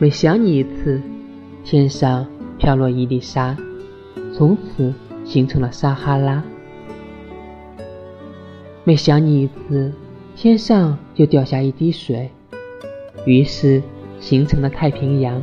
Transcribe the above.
每想你一次天上飘落一粒沙从此形成了撒哈拉。每想你一次天上就掉下一滴水于是形成了太平洋。